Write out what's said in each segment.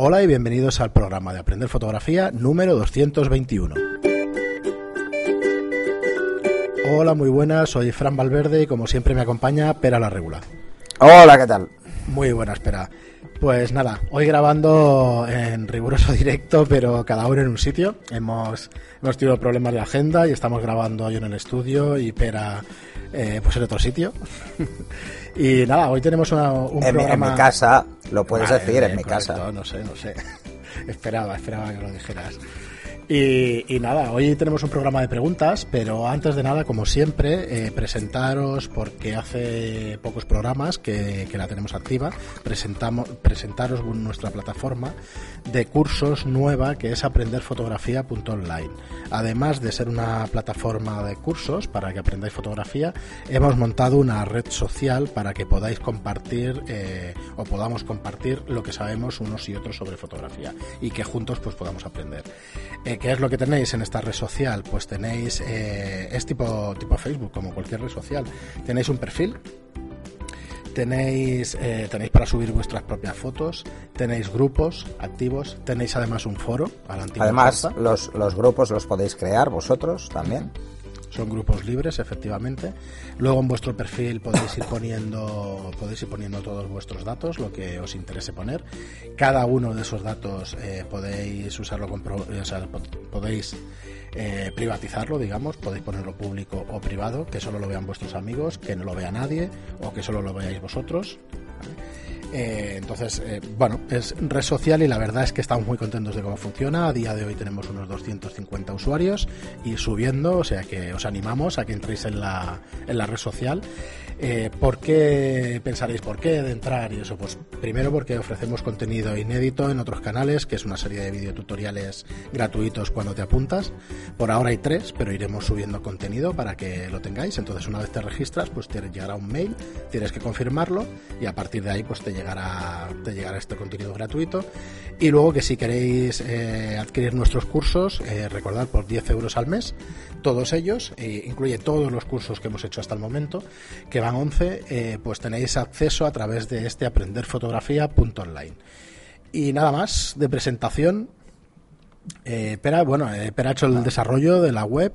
Hola y bienvenidos al programa de Aprender Fotografía número 221. Hola, muy buenas, soy Fran Valverde y como siempre me acompaña Pera la Regula. Hola, ¿qué tal? Muy buenas, Pera. Pues nada, hoy grabando en riguroso directo, pero cada uno en un sitio. Hemos, hemos tenido problemas de agenda y estamos grabando yo en el estudio y Pera eh, pues en otro sitio. y nada, hoy tenemos una, un en, programa... En mi casa, lo puedes Vale, decir, en mi correcto, casa. No sé, no sé. esperaba, esperaba que lo dijeras. Y, nada, hoy tenemos un programa de preguntas, pero antes de nada, como siempre, eh, presentaros, porque hace pocos programas que, que la tenemos activa, presentamos, presentaros nuestra plataforma de cursos nueva que es aprenderfotografía.online. Además de ser una plataforma de cursos para que aprendáis fotografía, hemos montado una red social para que podáis compartir eh, o podamos compartir lo que sabemos unos y otros sobre fotografía y que juntos pues podamos aprender. Eh, ¿Qué es lo que tenéis en esta red social? Pues tenéis, eh, es tipo, tipo Facebook, como cualquier red social. Tenéis un perfil, tenéis, eh, tenéis para subir vuestras propias fotos, tenéis grupos activos, tenéis además un foro a la antigua Además, los, los grupos los podéis crear vosotros también. Son grupos libres, efectivamente. Luego en vuestro perfil podéis ir poniendo, podéis ir poniendo todos vuestros datos, lo que os interese poner. Cada uno de esos datos eh, podéis usarlo con, o podéis eh, privatizarlo, digamos, podéis ponerlo público o privado, que solo lo vean vuestros amigos, que no lo vea nadie o que solo lo veáis vosotros. Eh, entonces, eh, bueno, es red social y la verdad es que estamos muy contentos de cómo funciona. A día de hoy tenemos unos 250 usuarios y subiendo, o sea que os animamos a que entréis en la, en la red social. Eh, ¿Por qué pensaréis por qué de entrar y eso? Pues primero porque ofrecemos contenido inédito en otros canales, que es una serie de videotutoriales gratuitos cuando te apuntas. Por ahora hay tres, pero iremos subiendo contenido para que lo tengáis. Entonces, una vez te registras, pues te llegará un mail, tienes que confirmarlo y a partir de ahí, pues te llegará, te llegará este contenido gratuito. Y luego que si queréis eh, adquirir nuestros cursos, eh, recordad por 10 euros al mes, todos ellos, eh, incluye todos los cursos que hemos hecho hasta el momento, que van 11, eh, pues tenéis acceso a través de este aprenderfotografía.online. Y nada más de presentación. Eh, Pera, bueno, Pera ha hecho el desarrollo de la web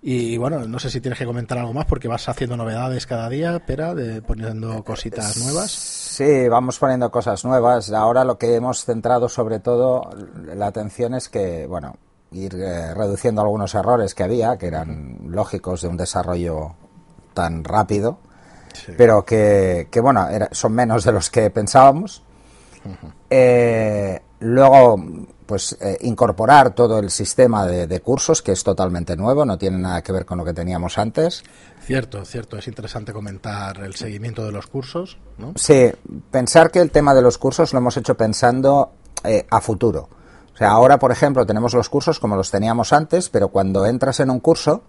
y bueno, no sé si tienes que comentar algo más porque vas haciendo novedades cada día, Pera, de, poniendo cositas nuevas. Sí, vamos poniendo cosas nuevas. Ahora lo que hemos centrado sobre todo la atención es que, bueno, ir eh, reduciendo algunos errores que había, que eran lógicos de un desarrollo tan rápido, Sí. pero que, que, bueno, era- son menos de los que pensábamos. Eh, luego, pues eh, incorporar todo el sistema de, de cursos, que es totalmente nuevo, no tiene nada que ver con lo que teníamos antes. Cierto, cierto, es interesante comentar el seguimiento de los cursos, ¿no? Sí, pensar que el tema de los cursos lo hemos hecho pensando eh, a futuro. O sea, ahora, por ejemplo, tenemos los cursos como los teníamos antes, pero cuando entras en un curso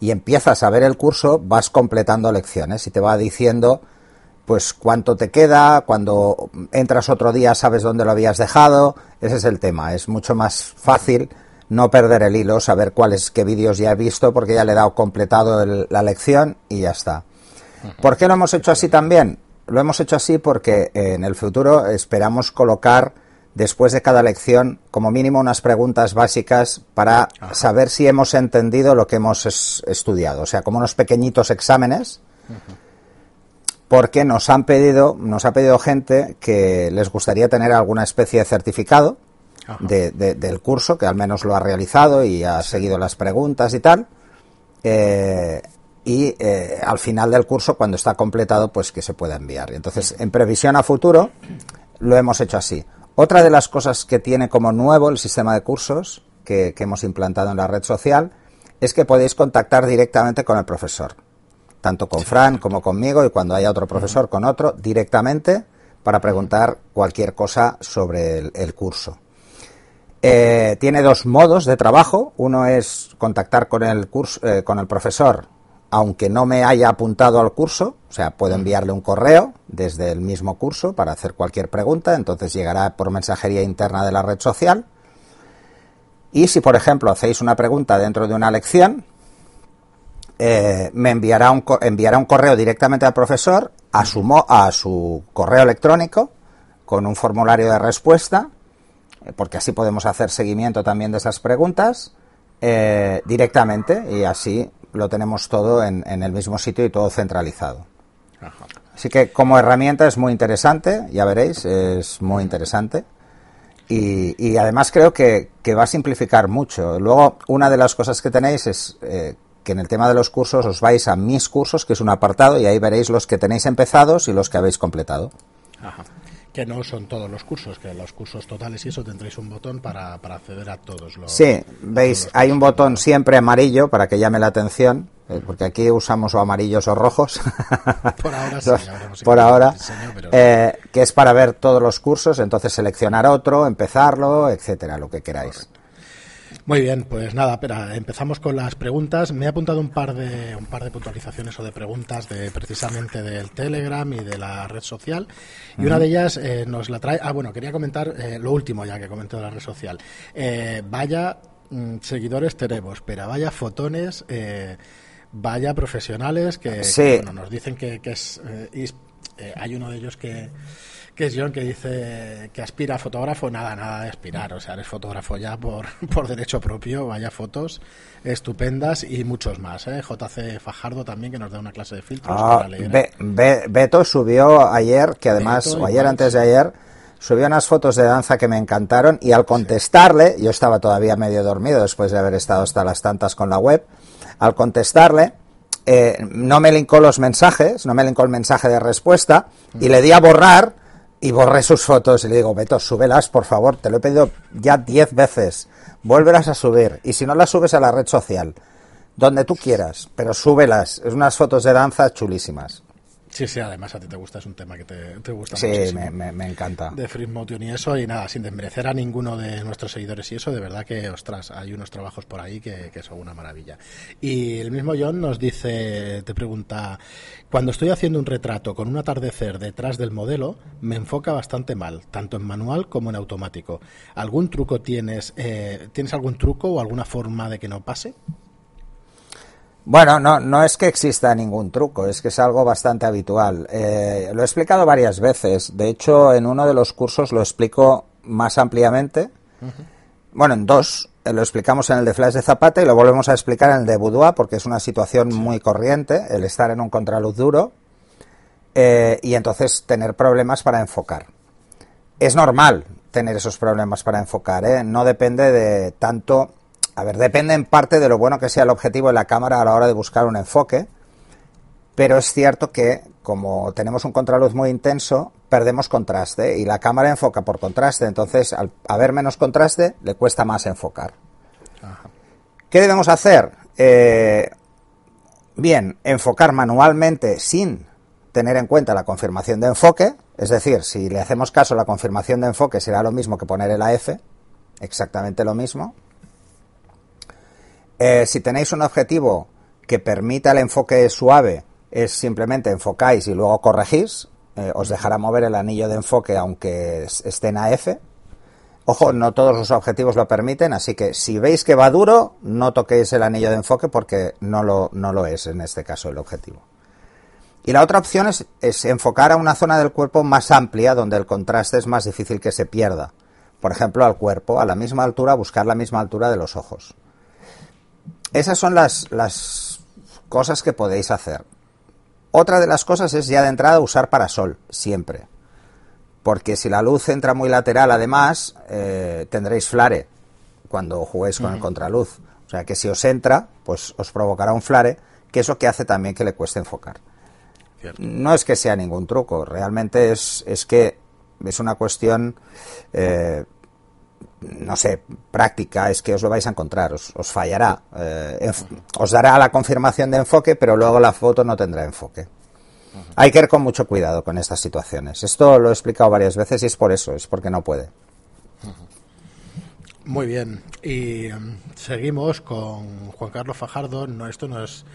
y empiezas a ver el curso, vas completando lecciones y te va diciendo pues cuánto te queda, cuando entras otro día sabes dónde lo habías dejado, ese es el tema, es mucho más fácil no perder el hilo, saber cuáles qué vídeos ya he visto porque ya le he dado completado el- la lección y ya está. ¿Por qué lo hemos hecho así también? Lo hemos hecho así porque eh, en el futuro esperamos colocar después de cada lección como mínimo unas preguntas básicas para saber si hemos entendido lo que hemos es- estudiado, o sea, como unos pequeñitos exámenes porque nos han pedido, nos ha pedido gente que les gustaría tener alguna especie de certificado Ajá. de- de- del curso, que al menos lo ha realizado y ha seguido las preguntas y tal. Eh, y eh, al final del curso, cuando está completado, pues que se pueda enviar. Entonces, en previsión a futuro, lo hemos hecho así. Otra de las cosas que tiene como nuevo el sistema de cursos que, que hemos implantado en la red social es que podéis contactar directamente con el profesor, tanto con Fran como conmigo y cuando haya otro profesor con otro, directamente para preguntar cualquier cosa sobre el, el curso. Eh, tiene dos modos de trabajo. Uno es contactar con el curso, eh, con el profesor, aunque no me haya apuntado al curso. O sea, puedo enviarle un correo desde el mismo curso para hacer cualquier pregunta. Entonces llegará por mensajería interna de la red social. Y si, por ejemplo, hacéis una pregunta dentro de una lección, eh, me enviará un, enviará un correo directamente al profesor a su, mo- a su correo electrónico con un formulario de respuesta, eh, porque así podemos hacer seguimiento también de esas preguntas eh, directamente y así lo tenemos todo en, el mismo sitio y todo centralizado. Así que como herramienta es muy interesante, ya veréis, es muy interesante. Y, además creo que, va a simplificar mucho. Luego, una de las cosas que tenéis es eh, que en el tema de los cursos os vais a mis cursos, que es un apartado, y ahí veréis los que tenéis empezados y los que habéis completado. Ajá que no son todos los cursos, que los cursos totales y eso tendréis un botón para, acceder a todos los. Sí, veis, hay un botón siempre amarillo para que llame la atención, eh, porque aquí usamos o amarillos o rojos. Por ahora sí, Por ahora, eh, que es para ver todos los cursos, entonces seleccionar otro, empezarlo, etcétera, lo que queráis. Muy bien, pues nada, espera, empezamos con las preguntas. Me he apuntado un par de un par de puntualizaciones o de preguntas de precisamente del Telegram y de la red social. Y una de ellas eh, nos la trae. Ah, bueno, quería comentar eh, lo último ya que comenté de la red social. Eh, vaya mm, seguidores tenemos, pero vaya fotones, vaya profesionales que, nos dicen que, que es. hay uno de ellos que que es John que dice que aspira a fotógrafo, nada, nada de aspirar, o sea, eres fotógrafo ya por, por derecho propio, vaya fotos estupendas y muchos más, ¿eh? JC Fajardo también que nos da una clase de filtros ah, para leer. Beto subió ayer, que además, o ayer antes de ayer, subió unas fotos de danza que me encantaron y al contestarle, yo estaba todavía medio dormido después de haber estado hasta las tantas con la web, al contestarle, eh, no me linkó los mensajes, no me linkó el mensaje de respuesta y le di a borrar y borré sus fotos y le digo, Beto, súbelas, por favor, te lo he pedido ya diez veces, vuélvelas a subir, y si no las subes a la red social, donde tú quieras, pero súbelas, es unas fotos de danza chulísimas. Sí, sí, además a ti te gusta, es un tema que te, gusta sí, me, me, encanta. De Free Motion y eso, y nada, sin desmerecer a ninguno de nuestros seguidores y eso, de verdad que, ostras, hay unos trabajos por ahí que, que son una maravilla. Y el mismo John nos dice, te pregunta, cuando estoy haciendo un retrato con un atardecer detrás del modelo, me enfoca bastante mal, tanto en manual como en automático. ¿Algún truco tienes? Eh, ¿Tienes algún truco o alguna forma de que no pase? Bueno, no, no es que exista ningún truco, es que es algo bastante habitual. Eh, lo he explicado varias veces. De hecho, en uno de los cursos lo explico más ampliamente. Bueno, en dos. Eh, lo explicamos en el de Flash de Zapata y lo volvemos a explicar en el de Boudoir porque es una situación muy corriente el estar en un contraluz duro eh, y entonces tener problemas para enfocar. Es normal tener esos problemas para enfocar, no depende de tanto a ver, depende en parte de lo bueno que sea el objetivo de la cámara a la hora de buscar un enfoque, pero es cierto que como tenemos un contraluz muy intenso, perdemos contraste y la cámara enfoca por contraste, entonces al haber menos contraste le cuesta más enfocar. ¿Qué debemos hacer? Eh, bien, enfocar manualmente sin tener en cuenta la confirmación de enfoque, es decir, si le hacemos caso a la confirmación de enfoque será lo mismo que poner el AF, exactamente lo mismo. Eh, si tenéis un objetivo que permita el enfoque suave, es simplemente enfocáis y luego corregís. Eh, os dejará mover el anillo de enfoque aunque esté en AF. Ojo, no todos los objetivos lo permiten, así que si veis que va duro, no toquéis el anillo de enfoque porque no lo, no lo es en este caso el objetivo. Y la otra opción es, es, enfocar a una zona del cuerpo más amplia donde el contraste es más difícil que se pierda. Por ejemplo, al cuerpo, a la misma altura, buscar la misma altura de los ojos. Esas son las, las cosas que podéis hacer. Otra de las cosas es ya de entrada usar parasol, siempre. Porque si la luz entra muy lateral, además, eh, tendréis flare cuando juguéis con el contraluz. O sea que si os entra, pues os provocará un flare, que es lo que hace también que le cueste enfocar. No es que sea ningún truco, realmente es, es que es una cuestión eh, no sé, práctica, es que os lo vais a encontrar, os, fallará, eh, os dará la confirmación de enfoque, pero luego la foto no tendrá enfoque. Hay que ir con mucho cuidado con estas situaciones. Esto lo he explicado varias veces y es por eso, es porque no puede. Muy bien, y em, seguimos con Juan Carlos Fajardo. No, esto no es,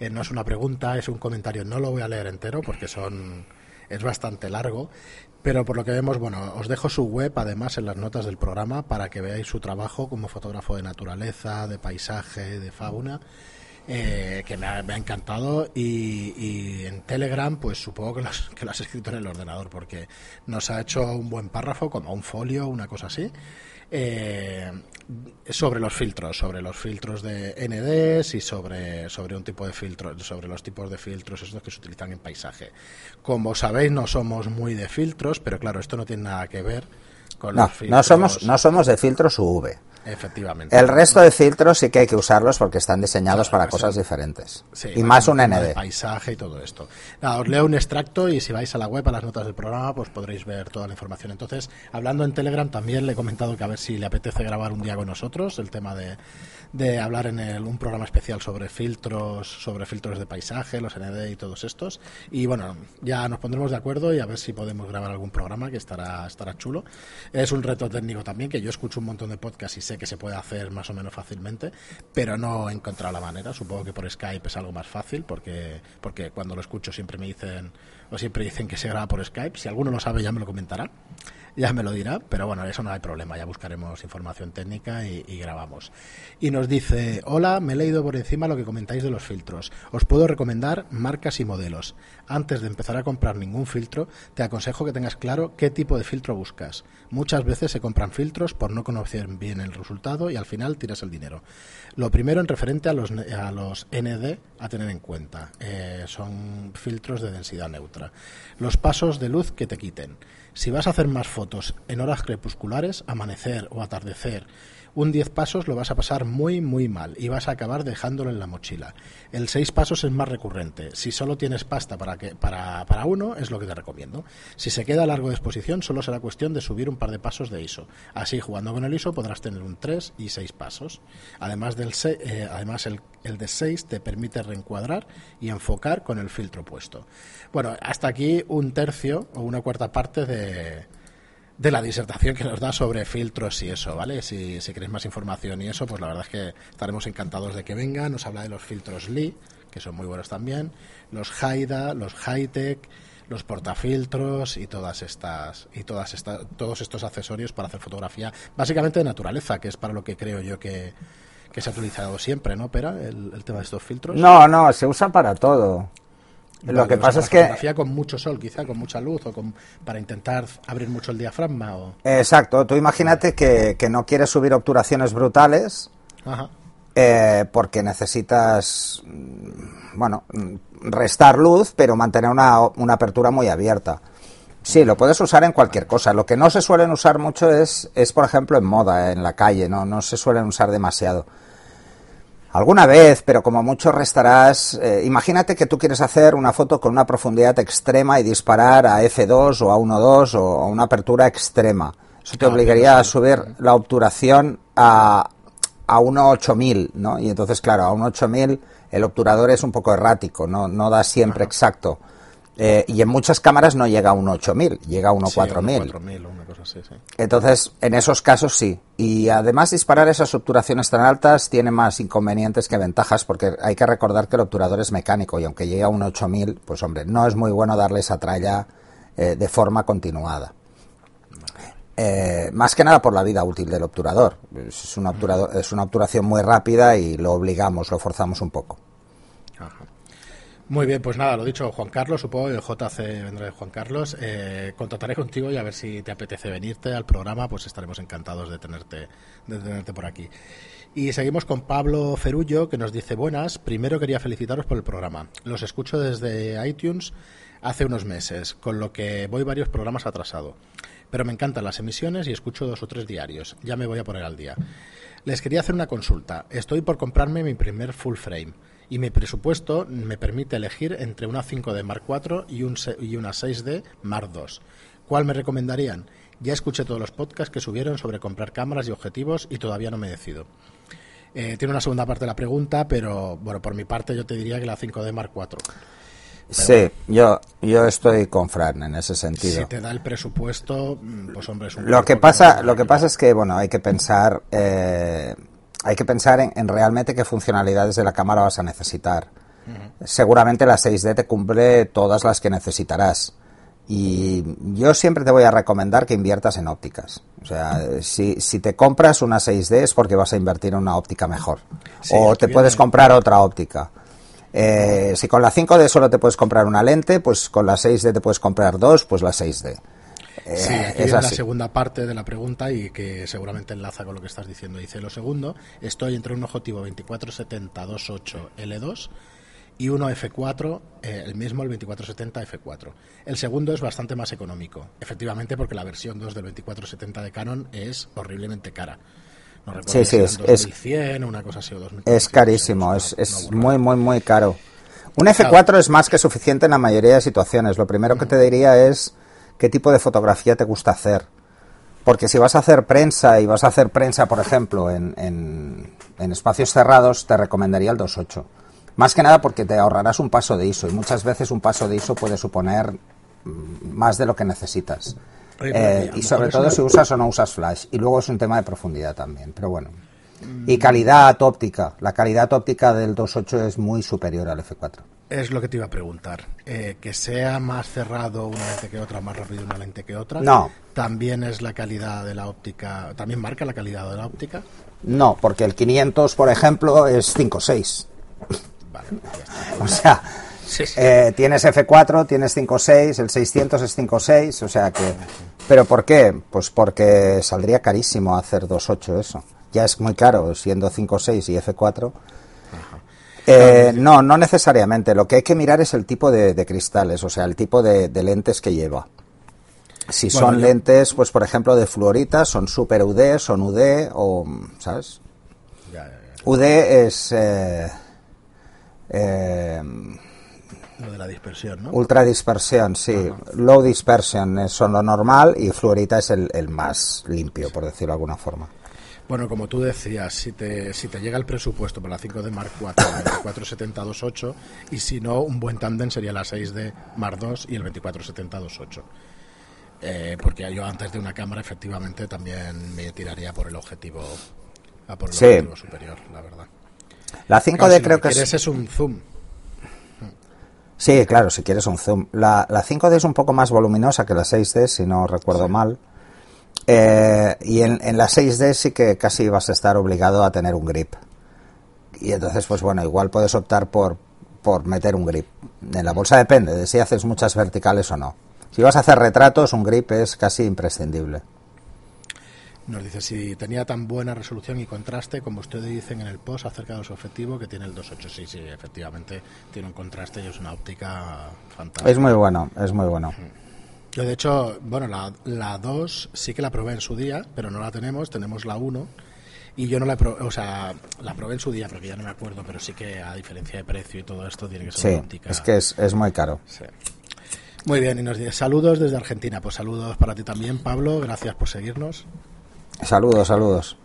eh, no es una pregunta, es un comentario. No lo voy a leer entero porque son es bastante largo, pero por lo que vemos, bueno, os dejo su web además en las notas del programa para que veáis su trabajo como fotógrafo de naturaleza, de paisaje, de fauna. eh, que me ha, encantado y, en Telegram pues supongo que, que lo has escrito en el ordenador porque nos ha hecho un buen párrafo como un folio, una cosa así. Eh, sobre los filtros, sobre los filtros de NDs y sobre, sobre un tipo de filtros, sobre los tipos de filtros estos que se utilizan en paisaje. Como sabéis, no somos muy de filtros, pero claro, esto no tiene nada que ver con los filtros. No somos, no somos de filtros UV. Efectivamente. El resto de filtros sí que hay que usarlos porque están diseñados para cosas diferentes. y más un ND. Paisaje y todo esto. os leo un extracto y si vais a la web, a las notas del programa, pues podréis ver toda la información. Entonces, hablando en Telegram, también le he comentado que a ver si le apetece grabar un día con nosotros el tema de, de hablar en el, un programa especial sobre filtros, sobre filtros de paisaje, los ND y todos estos. Y bueno, ya nos pondremos de acuerdo y a ver si podemos grabar algún programa que estará, estará chulo. Es un reto técnico también, que yo escucho un montón de podcasts y sé que se puede hacer más o menos fácilmente, pero no he encontrado la manera. Supongo que por Skype es algo más fácil, porque, porque cuando lo escucho siempre me dicen, o siempre dicen que se graba por Skype. Si alguno lo sabe ya me lo comentará ya me lo dirá, pero bueno, eso no hay problema, ya buscaremos información técnica y, grabamos. Y nos dice, hola, me he leído por encima lo que comentáis de los filtros. Os puedo recomendar marcas y modelos. Antes de empezar a comprar ningún filtro, te aconsejo que tengas claro qué tipo de filtro buscas. Muchas veces se compran filtros por no conocer bien el resultado y al final tiras el dinero. Lo primero en referente a los, a los ND a tener en cuenta. Eh, son filtros de densidad neutra. Los pasos de luz que te quiten. Si vas a hacer más fotos en horas crepusculares, amanecer o atardecer, un 10 pasos lo vas a pasar muy muy mal y vas a acabar dejándolo en la mochila. El 6 pasos es más recurrente. Si solo tienes pasta para, que, para, para uno, es lo que te recomiendo. Si se queda a largo de exposición, solo será cuestión de subir un par de pasos de ISO. Así, jugando con el ISO, podrás tener un 3 y 6 pasos. Además, del eh, además el, el de 6 te permite reencuadrar y enfocar con el filtro puesto. Bueno, hasta aquí un tercio o una cuarta parte de de la disertación que nos da sobre filtros y eso, ¿vale? Si, si queréis más información y eso, pues la verdad es que estaremos encantados de que venga. Nos habla de los filtros Lee, que son muy buenos también, los Haida, los Hightech, los portafiltros y todas estas y todas estas todos estos accesorios para hacer fotografía, básicamente de naturaleza, que es para lo que creo yo que, se ha utilizado siempre, ¿no? Pera, el, el tema de estos filtros. No, no, se usa para todo. Lo que pasa es que fotografía con mucho sol, quizá con mucha luz o con, para intentar abrir mucho el diafragma. O... Exacto. Tú imagínate que, no quieres subir obturaciones brutales eh, porque necesitas, mm, bueno, restar luz, pero mantener una, una apertura muy abierta. Sí, lo puedes usar en cualquier cosa. Lo que no se suelen usar mucho es, es por ejemplo, en moda, en la calle. No, no se suelen usar demasiado. Alguna vez, pero como mucho restarás. Eh, imagínate que tú quieres hacer una foto con una profundidad extrema y disparar a F2 o a 1.2 o a una apertura extrema. Eso te obligaría a subir la obturación a, a 1.8000, ¿no? Y entonces, claro, a 1.8000 el obturador es un poco errático, no, no da siempre exacto. Eh, y en muchas cámaras no llega a un 8000, llega a un 4000. Entonces, en esos casos sí. Y además disparar esas obturaciones tan altas tiene más inconvenientes que ventajas porque hay que recordar que el obturador es mecánico y aunque llegue a un 8000, pues hombre, no es muy bueno darle esa tralla eh, de forma continuada. Eh, más que nada por la vida útil del obturador. Es una, obturador, es una obturación muy rápida y lo obligamos, lo forzamos un poco. Muy bien, pues nada, lo dicho, Juan Carlos, supongo que JC vendrá de Juan Carlos. Eh, contactaré contigo y a ver si te apetece venirte al programa, pues estaremos encantados de tenerte, de tenerte por aquí. Y seguimos con Pablo Ferullo, que nos dice, buenas, primero quería felicitaros por el programa. Los escucho desde iTunes hace unos meses, con lo que voy varios programas atrasado. Pero me encantan las emisiones y escucho dos o tres diarios. Ya me voy a poner al día. Les quería hacer una consulta. Estoy por comprarme mi primer full frame y mi presupuesto me permite elegir entre una 5D Mark IV y, un, y una 6D Mark II. ¿Cuál me recomendarían? Ya escuché todos los podcasts que subieron sobre comprar cámaras y objetivos y todavía no me decido. Eh, tiene una segunda parte de la pregunta, pero bueno, por mi parte yo te diría que la 5D Mark IV. sí, yo, yo estoy con Fran en ese sentido. Si te da el presupuesto, mm, pues hombre, es un lo que pasa, lo que pasa es que bueno, hay que pensar eh, hay que pensar en, realmente qué funcionalidades de la cámara vas a necesitar. Seguramente la 6D te cumple todas las que necesitarás. Y yo siempre te voy a recomendar que inviertas en ópticas. O sea, si, si te compras una 6D es porque vas a invertir en una óptica mejor. o te puedes comprar otra óptica. Eh, si con la 5D solo te puedes comprar una lente, pues con la 6D te puedes comprar dos, pues la 6D. Eh, sí, aquí es la segunda parte de la pregunta y que seguramente enlaza con lo que estás diciendo. Dice lo segundo, estoy entre un objetivo 2470-28 L2 y uno F4, eh, el mismo, el 2470 F4. El segundo es bastante más económico, efectivamente porque la versión 2 del 2470 de Canon es horriblemente cara. No sí, sí, es, 2100, una cosa así, o es carísimo, es, es muy, muy, muy caro. Un F4 es más que suficiente en la mayoría de situaciones. Lo primero que te diría es qué tipo de fotografía te gusta hacer. Porque si vas a hacer prensa y vas a hacer prensa, por ejemplo, en, en, espacios cerrados, te recomendaría el 2.8. Más que nada porque te ahorrarás un paso de ISO y muchas veces un paso de ISO puede suponer mm, más de lo que necesitas. Eh, y sobre todo si usas o no usas flash. Y luego es un tema de profundidad también, pero bueno. Y calidad óptica. La calidad óptica del 2.8 es muy superior al F4. Es lo que te iba a preguntar. Eh, que sea más cerrado una lente que otra, más rápido una lente que otra. No. ¿También es la calidad de la óptica? ¿También marca la calidad de la óptica? No, porque el 500, por ejemplo, es 5.6. Vale, o sea, eh, tienes F4, tienes 5.6, el 600 es 5.6, o sea que... ¿Pero por qué? Pues porque saldría carísimo hacer 2.8 eso. Ya es muy caro, siendo 5.6 y F4. Eh, no, no necesariamente. Lo que hay que mirar es el tipo de, cristales, o sea, el tipo de, lentes que lleva. Si son lentes, pues por ejemplo, de fluorita, son super UD, son UD o, ¿sabes? UD es... Eh, eh, lo de la dispersión, ¿no? Ultra dispersión, sí. Low dispersion es lo normal y fluorita es el, el más limpio, por decirlo de alguna forma. Bueno, como tú decías, si te, si te llega el presupuesto para la 5 de Mark IV, el 2470 y si no, un buen tándem sería la 6 de Mark II y el 2470 eh, porque yo antes de una cámara efectivamente también me tiraría por el objetivo, a por el objetivo superior, la verdad. La 5D creo que es... es un zoom. Sí, claro, si quieres un zoom. La, la 5D es un poco más voluminosa que la 6D, si no recuerdo mal. Eh, y en, en la 6D sí que casi vas a estar obligado a tener un grip. Y entonces, pues bueno, igual puedes optar por, por meter un grip. En la bolsa depende de si haces muchas verticales o no. Si vas a hacer retratos, un grip es casi imprescindible. Nos dice si tenía tan buena resolución y contraste como ustedes dicen en el post acerca de su objetivo que tiene el 286. Sí, efectivamente tiene un contraste y es una óptica fantástica. Es muy bueno, es muy bueno. Yo, de hecho, bueno, la, la 2 sí que la probé en su día, pero no la tenemos, tenemos la 1. Y yo no la probé, o sea, la probé en su día, porque ya no me acuerdo, pero sí que a diferencia de precio y todo esto tiene que ser sí, óptica. es que es, es muy caro. Sí. Muy bien, y nos dice saludos desde Argentina. Pues saludos para ti también, Pablo. Gracias por seguirnos. Saludos, saludos.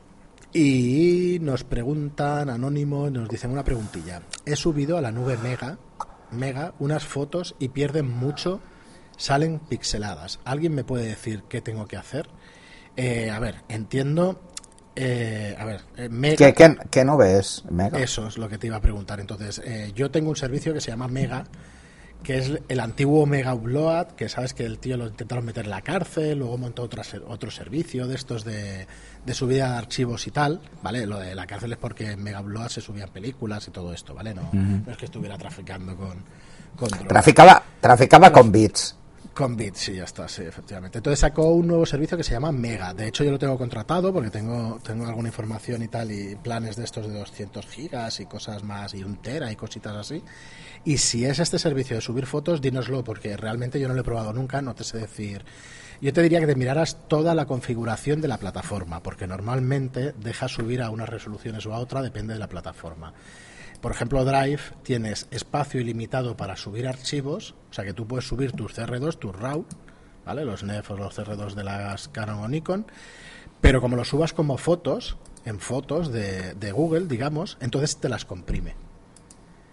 Y nos preguntan, anónimo, nos dicen una preguntilla. He subido a la nube Mega, Mega unas fotos y pierden mucho salen pixeladas. ¿Alguien me puede decir qué tengo que hacer? Eh, a ver, entiendo. Eh, a ver, eh, Mega. ¿Qué, qué, no ves, Mega? Eso es lo que te iba a preguntar. Entonces, yo tengo un servicio que se llama Mega, que es el antiguo Mega Upload, que sabes que el tío lo intentaron meter en la cárcel, luego montó otro, otro servicio de estos de, de subida de archivos y tal, ¿vale? Lo de la cárcel es porque en Mega Upload se subían películas y todo esto, ¿vale? No, no es que estuviera traficando con. con traficaba, traficaba con bits. Con Bits, sí, ya está, sí, efectivamente. Entonces sacó un nuevo servicio que se llama Mega. De hecho, yo lo tengo contratado porque tengo, tengo alguna información y tal, y planes de estos de 200 gigas y cosas más, y un tera y cositas así. Y si es este servicio de subir fotos, dínoslo, porque realmente yo no lo he probado nunca, no te sé decir. Yo te diría que te miraras toda la configuración de la plataforma, porque normalmente deja subir a unas resoluciones o a otra, depende de la plataforma. Por ejemplo, Drive tienes espacio ilimitado para subir archivos, o sea que tú puedes subir tus CR2, tus RAW, ¿vale? Los NEF o los CR2 de las Canon o Nikon, pero como lo subas como fotos, en fotos de, Google, digamos, entonces te las comprime.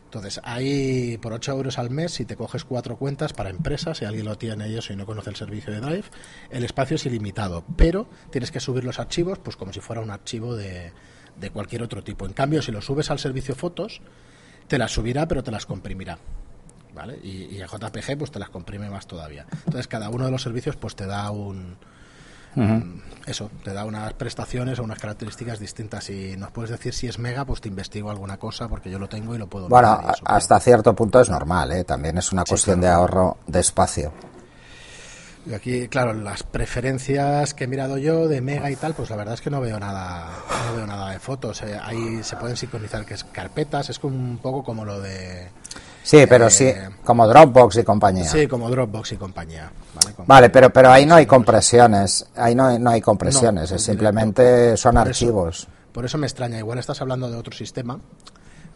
Entonces, ahí por 8 euros al mes, si te coges cuatro cuentas para empresas, si alguien lo tiene eso y no conoce el servicio de Drive, el espacio es ilimitado, pero tienes que subir los archivos pues como si fuera un archivo de, de cualquier otro tipo. En cambio, si lo subes al servicio fotos, te las subirá, pero te las comprimirá. ¿vale? Y, y a JPG pues te las comprime más todavía. Entonces cada uno de los servicios pues te da un, eso, te da unas prestaciones o unas características distintas. Y nos puedes decir si es mega, pues te investigo alguna cosa porque yo lo tengo y lo puedo. Bueno, hasta cierto punto es normal, ¿eh? también es una cuestión de ahorro de espacio. Y aquí, claro, las preferencias que he mirado yo de Mega y tal, pues la verdad es que no veo nada, no veo nada de fotos. Eh, ahí se pueden sincronizar que es carpetas, es un poco como lo de Sí, pero sí, eh, como Dropbox y compañía. Sí, como Dropbox y compañía. Vale, pero pero ahí no hay compresiones, ahí no hay, no hay compresiones, es simplemente son archivos. por eso me extraña, igual estás hablando de otro sistema,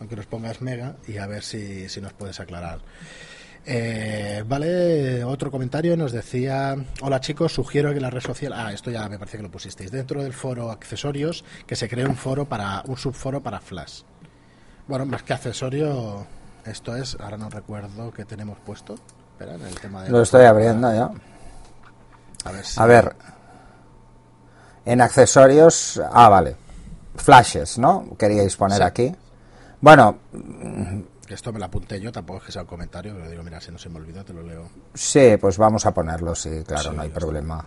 aunque nos pongas Mega y a ver si, si nos puedes aclarar. Eh, vale, otro comentario nos decía, hola chicos, sugiero que la red social, ah, esto ya me parece que lo pusisteis, dentro del foro accesorios, que se cree un foro para, un subforo para Flash. Bueno, más que accesorio, esto es, ahora no recuerdo qué tenemos puesto. Espera, en el tema de Lo estoy abriendo ya. A ver, a ver, en accesorios, ah, vale, flashes, ¿no? Queríais poner aquí. Bueno, esto me lo apunté yo, tampoco es que sea un comentario, pero digo, mira, si no se me olvida, te lo leo. Sí, pues vamos a ponerlo, sí, claro, no hay problema.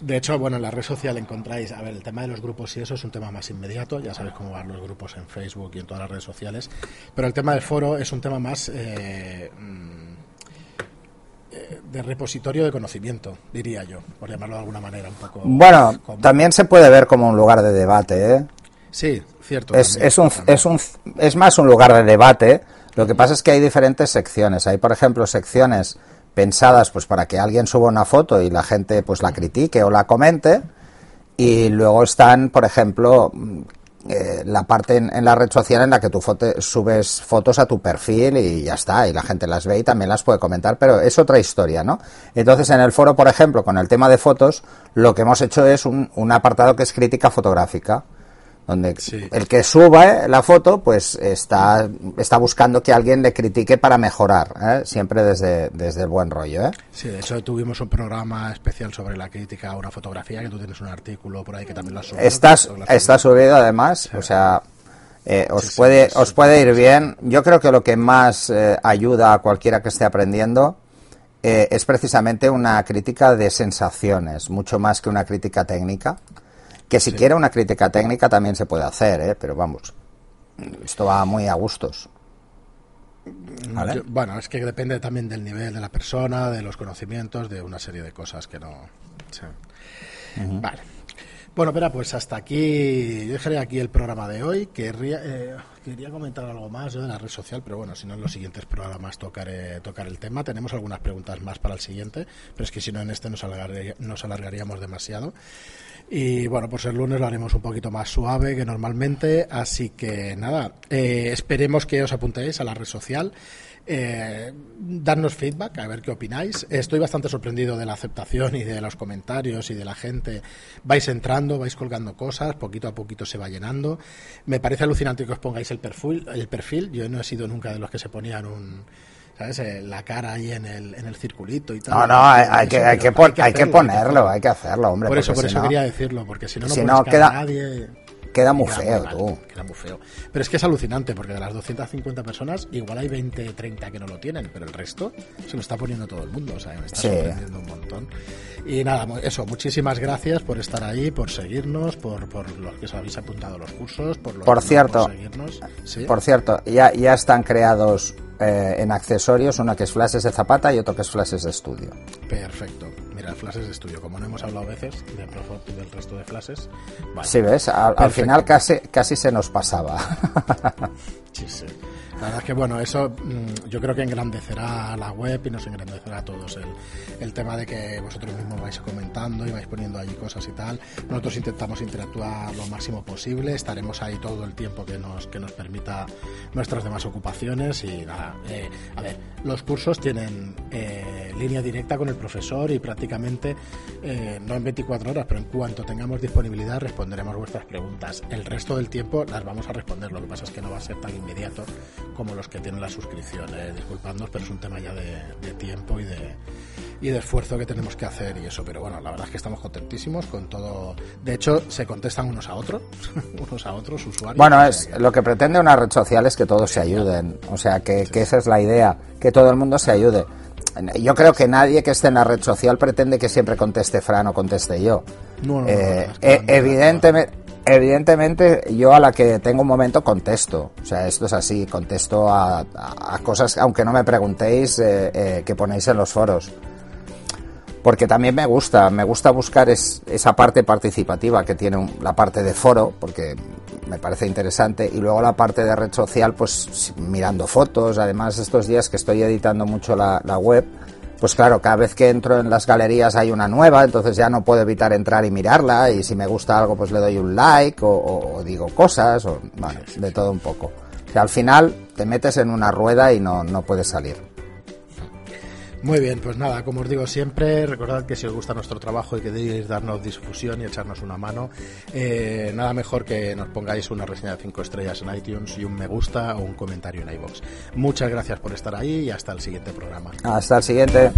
De hecho, bueno, en la red social encontráis, a ver, el tema de los grupos y eso es un tema más inmediato, ya sabéis cómo van los grupos en Facebook y en todas las redes sociales, pero el tema del foro es un tema más eh, mm, eh, de repositorio de conocimiento, diría yo, por llamarlo de alguna manera un poco. Bueno, también se puede ver como un lugar de debate, ¿eh? Sí, cierto. Es, es, un, es, un, es más un lugar de debate. Lo que pasa es que hay diferentes secciones. Hay, por ejemplo, secciones pensadas pues para que alguien suba una foto y la gente pues la critique o la comente. Y luego están, por ejemplo, eh, la parte en, la red social en la que tú subes fotos a tu perfil y ya está, y la gente las ve y también las puede comentar, pero es otra historia, ¿no? Entonces, en el foro, por ejemplo, con el tema de fotos, lo que hemos hecho es un, un apartado que es crítica fotográfica donde el que suba la foto pues está, está buscando que alguien le critique para mejorar, ¿eh? siempre desde, desde el buen rollo. ¿eh? Sí, de hecho tuvimos un programa especial sobre la crítica a una fotografía, que tú tienes un artículo por ahí que también lo has subido. está subido además, o sea, eh, os, puede, os puede ir bien. Yo creo que lo que más ayuda a cualquiera que esté aprendiendo es precisamente una crítica de sensaciones, mucho más que una crítica técnica. Que si quiere una crítica técnica también se puede hacer, ¿eh? pero vamos, esto va muy a gustos. bueno, es que depende también del nivel de la persona, de los conocimientos, de una serie de cosas que no. Vale. Bueno, espera, pues hasta aquí, yo dejaré aquí el programa de hoy. Querría, eh, quería comentar algo más de la red social, pero bueno, si no en los siguientes programas tocaré tocar el tema. Tenemos algunas preguntas más para el siguiente, pero es que si no en este nos, alargaríamos demasiado. Y bueno, por ser lunes lo haremos un poquito más suave que normalmente. Así que nada, eh, esperemos que os apuntéis a la red social. Eh, darnos feedback, a ver qué opináis. Estoy bastante sorprendido de la aceptación y de los comentarios y de la gente. Vais entrando, vais colgando cosas, poquito a poquito se va llenando. Me parece alucinante que os pongáis el perfil. El perfil. Yo no he sido nunca de los que se ponían un ¿sabes? Eh, la cara ahí en el, en el circulito y tal. No, no, hay, que, hay, que, hay, que, ponerlo, hay que hacerlo, hombre. Por eso, por eso quería decirlo, porque si no, no, si no queda, nadie. Queda muy feo, tú. Queda muy feo. Pero es que es alucinante, porque de las 250 personas, igual hay 20, 30 que no lo tienen, pero el resto se lo está poniendo todo el mundo, o sea, me está sorprendiendo un montón. Y nada, eso, muchísimas gracias por estar ahí, por seguirnos, por, por los que os habéis apuntado a los cursos, por, por cierto, seguirnos. Por cierto, ya, ya están creados eh, en accesorios, uno que es flashes de zapata y otro que es flashes de estudio. Perfecto. Mira, flashes de estudio, como no hemos hablado a veces del resto de flashes. sí, ves, al, final casi, casi se nos pasaba. sí, sí. La verdad es que, bueno, eso mm, yo creo que engrandecerá la web y nos engrandecerá a todos el, el tema de que vosotros mismos vais comentando y vais poniendo allí cosas y tal. Nosotros intentamos interactuar lo máximo posible, estaremos ahí todo el tiempo que nos, que nos permita nuestras demás ocupaciones y nada. Eh, a ver, los cursos tienen eh, línea directa con el profesor y prácticamente, eh, no en 24 horas, pero en cuanto tengamos disponibilidad responderemos vuestras preguntas. El resto del tiempo las vamos a responder, lo que pasa es que no va a ser tan inmediato como los que tienen la suscripción. Eh, disculpadnos, pero es un tema ya de, tiempo y de, y de esfuerzo que tenemos que hacer y eso. Pero bueno, la verdad es que estamos contentísimos con todo. De hecho, se contestan unos a otros, unos a otros usuarios. Bueno, es lo que pretende una red social es que todos se ayuden. O sea, que, que esa es la idea, que todo el mundo se ayude. Yo creo que nadie que esté en la red social pretende que siempre conteste Fran o conteste yo. No, no, no, Eh, no, es que eh, no, no, no, evidentemente, evidentemente, yo a la que tengo un momento contesto. O sea, esto es así, contesto a, a- a cosas, aunque no me preguntéis, eh, eh, que ponéis en los foros. Porque también me gusta, me gusta buscar es- esa parte participativa que tiene un- la parte de foro, porque me parece interesante, y luego la parte de red social, pues mirando fotos, además estos días que estoy editando mucho la web, pues claro, cada vez que entro en las galerías hay una nueva, entonces ya no puedo evitar entrar y mirarla, y si me gusta algo, pues le doy un like, o, digo cosas, o bueno, de todo un poco. Sea, al final te metes en una rueda y no, no puedes salir. Muy bien, pues nada, como os digo siempre, recordad que si os gusta nuestro trabajo y queréis darnos difusión y echarnos una mano, eh, nada mejor que nos pongáis una reseña de 5 estrellas en iTunes y un me gusta o un comentario en iVoox. Muchas gracias por estar ahí y hasta el siguiente programa. Hasta el siguiente.